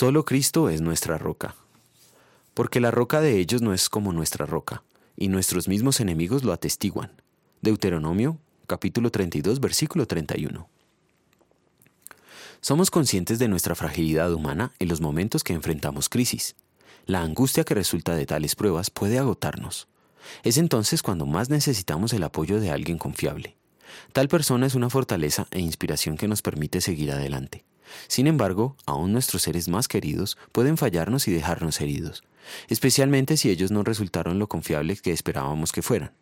Solo Cristo es nuestra roca. Porque la roca de ellos no es como nuestra roca, y nuestros mismos enemigos lo atestiguan. Deuteronomio capítulo 32 versículo 31. Somos conscientes de nuestra fragilidad humana en los momentos que enfrentamos crisis. La angustia que resulta de tales pruebas puede agotarnos. Es entonces cuando más necesitamos el apoyo de alguien confiable. Tal persona es una fortaleza e inspiración que nos permite seguir adelante. Sin embargo, aún nuestros seres más queridos pueden fallarnos y dejarnos heridos, especialmente si ellos no resultaron lo confiables que esperábamos que fueran.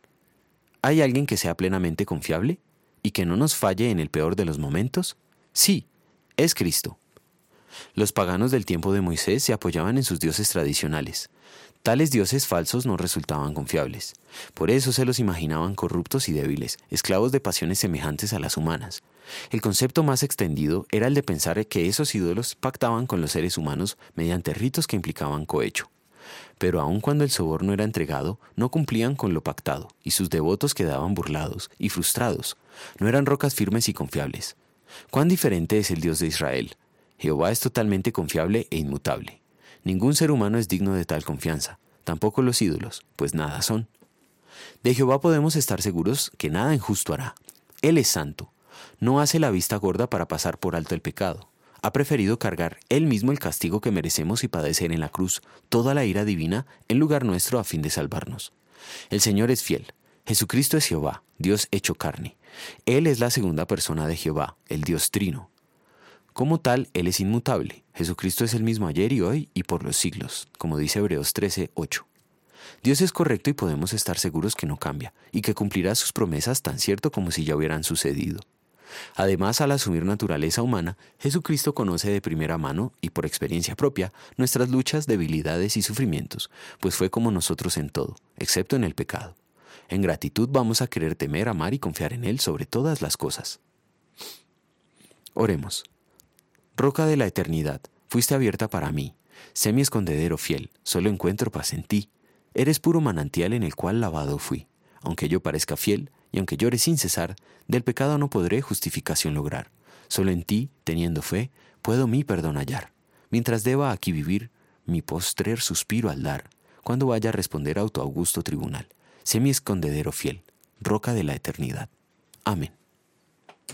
¿Hay alguien que sea plenamente confiable y que no nos falle en el peor de los momentos? Sí, es Cristo. Los paganos del tiempo de Moisés se apoyaban en sus dioses tradicionales. Tales dioses falsos no resultaban confiables. Por eso se los imaginaban corruptos y débiles, esclavos de pasiones semejantes a las humanas. El concepto más extendido era el de pensar que esos ídolos pactaban con los seres humanos mediante ritos que implicaban cohecho. Pero aun cuando el soborno era entregado, no cumplían con lo pactado, y sus devotos quedaban burlados y frustrados. No eran rocas firmes y confiables. Cuán diferente es el Dios de Israel. Jehová es totalmente confiable e inmutable. Ningún ser humano es digno de tal confianza, tampoco los ídolos, pues nada son. De Jehová podemos estar seguros que nada injusto hará. Él es santo. No hace la vista gorda para pasar por alto el pecado. Ha preferido cargar él mismo el castigo que merecemos y padecer en la cruz toda la ira divina en lugar nuestro a fin de salvarnos. El Señor es fiel. Jesucristo es Jehová, Dios hecho carne. Él es la segunda persona de Jehová, el Dios trino. Como tal, Él es inmutable. Jesucristo es el mismo ayer y hoy y por los siglos, como dice Hebreos 13, 8. Dios es correcto y podemos estar seguros que no cambia y que cumplirá sus promesas tan cierto como si ya hubieran sucedido. Además, al asumir naturaleza humana, Jesucristo conoce de primera mano y por experiencia propia nuestras luchas, debilidades y sufrimientos, pues fue como nosotros en todo, excepto en el pecado. En gratitud vamos a querer temer, amar y confiar en Él sobre todas las cosas. Oremos. Roca de la eternidad, fuiste abierta para mí. Sé mi escondedero fiel, solo encuentro paz en ti. Eres puro manantial en el cual lavado fui. Aunque yo parezca fiel, y aunque llore sin cesar, del pecado no podré justificación lograr. Solo en ti, teniendo fe, puedo mi perdón hallar. Mientras deba aquí vivir, mi postrer suspiro al dar, cuando vaya a responder a tu augusto tribunal. Sé mi escondedero fiel, roca de la eternidad. Amén.